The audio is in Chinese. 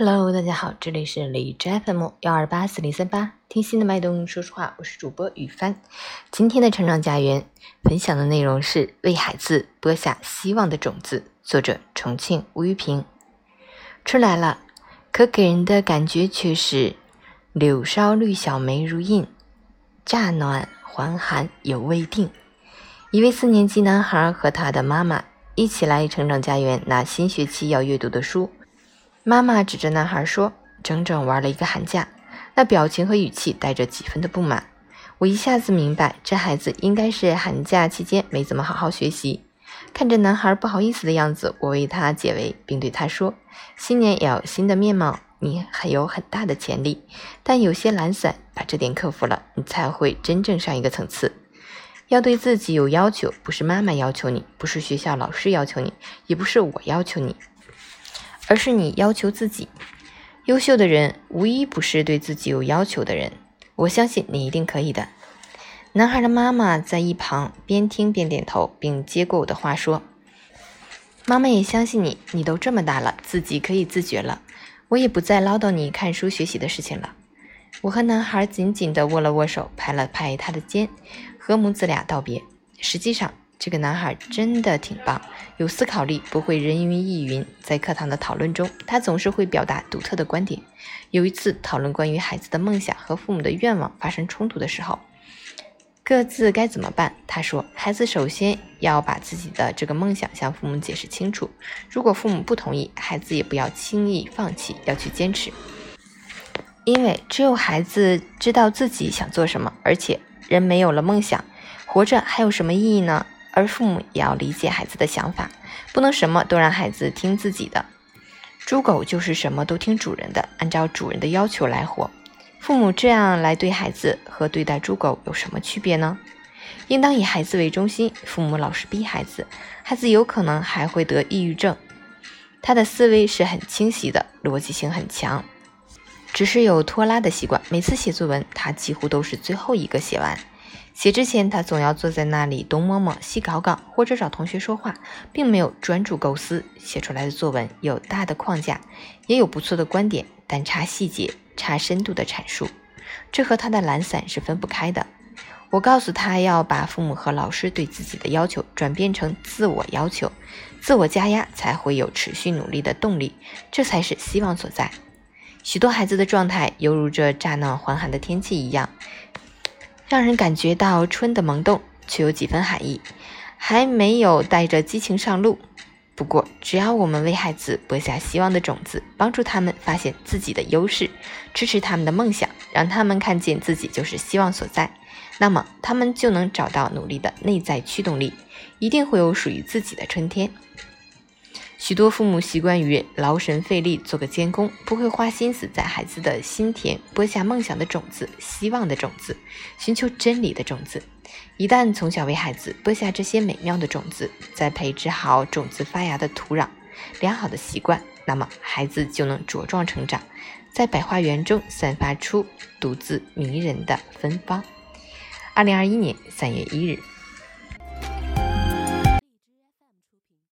Hello，大家好，这里是李斋 FM 幺二八四零三八，听心的脉动，说实话，我是主播雨帆。今天的成长家园分享的内容是为孩子播下希望的种子，作者重庆吴玉平。春来了，可给人的感觉却是柳梢绿小梅如印，乍暖还寒犹未定。一位四年级男孩和他的妈妈一起来成长家园拿新学期要阅读的书。妈妈指着男孩说：“整整玩了一个寒假。”那表情和语气带着几分的不满。我一下子明白，这孩子应该是寒假期间没怎么好好学习。看着男孩不好意思的样子，我为他解围，并对他说：“新年要有新的面貌，你还有很大的潜力，但有些懒散。把这点克服了，你才会真正上一个层次。”要对自己有要求，不是妈妈要求你，不是学校老师要求你，也不是我要求你，而是你要求自己。优秀的人无一不是对自己有要求的人。我相信你一定可以的。男孩的妈妈在一旁边听边点头，并接过我的话说：“妈妈也相信你，你都这么大了，自己可以自觉了。我也不再唠叨你看书学习的事情了。”我和男孩紧紧地握了握手，拍了拍他的肩，和母子俩道别。实际上，这个男孩真的挺棒，有思考力，不会人云亦云。在课堂的讨论中，他总是会表达独特的观点。有一次讨论关于孩子的梦想和父母的愿望发生冲突的时候，各自该怎么办？他说：“孩子首先要把自己的这个梦想向父母解释清楚。如果父母不同意，孩子也不要轻易放弃，要去坚持。”因为只有孩子知道自己想做什么，而且人没有了梦想，活着还有什么意义呢？而父母也要理解孩子的想法，不能什么都让孩子听自己的。猪狗就是什么都听主人的，按照主人的要求来活。父母这样来对孩子，和对待猪狗有什么区别呢？应当以孩子为中心。父母老是逼孩子，孩子有可能还会得抑郁症。他的思维是很清晰的，逻辑性很强。只是有拖拉的习惯，每次写作文，他几乎都是最后一个写完。写之前，他总要坐在那里东摸摸西搞搞，或者找同学说话，并没有专注构思。写出来的作文有大的框架，也有不错的观点，但差细节，差深度的阐述，这和他的懒散是分不开的。我告诉他要把父母和老师对自己的要求转变成自我要求，自我加压才会有持续努力的动力，这才是希望所在。许多孩子的状态犹如这乍暖还寒的天气一样，让人感觉到春的萌动，却有几分寒意，还没有带着激情上路。不过，只要我们为孩子播下希望的种子，帮助他们发现自己的优势，支持他们的梦想，让他们看见自己就是希望所在，那么他们就能找到努力的内在驱动力，一定会有属于自己的春天。许多父母习惯于劳神费力做个监工，不会花心思在孩子的心田播下梦想的种子、希望的种子、寻求真理的种子。一旦从小为孩子播下这些美妙的种子，再培植好种子发芽的土壤、良好的习惯，那么孩子就能茁壮成长，在百花园中散发出独自迷人的芬芳。二零二一年三月一日。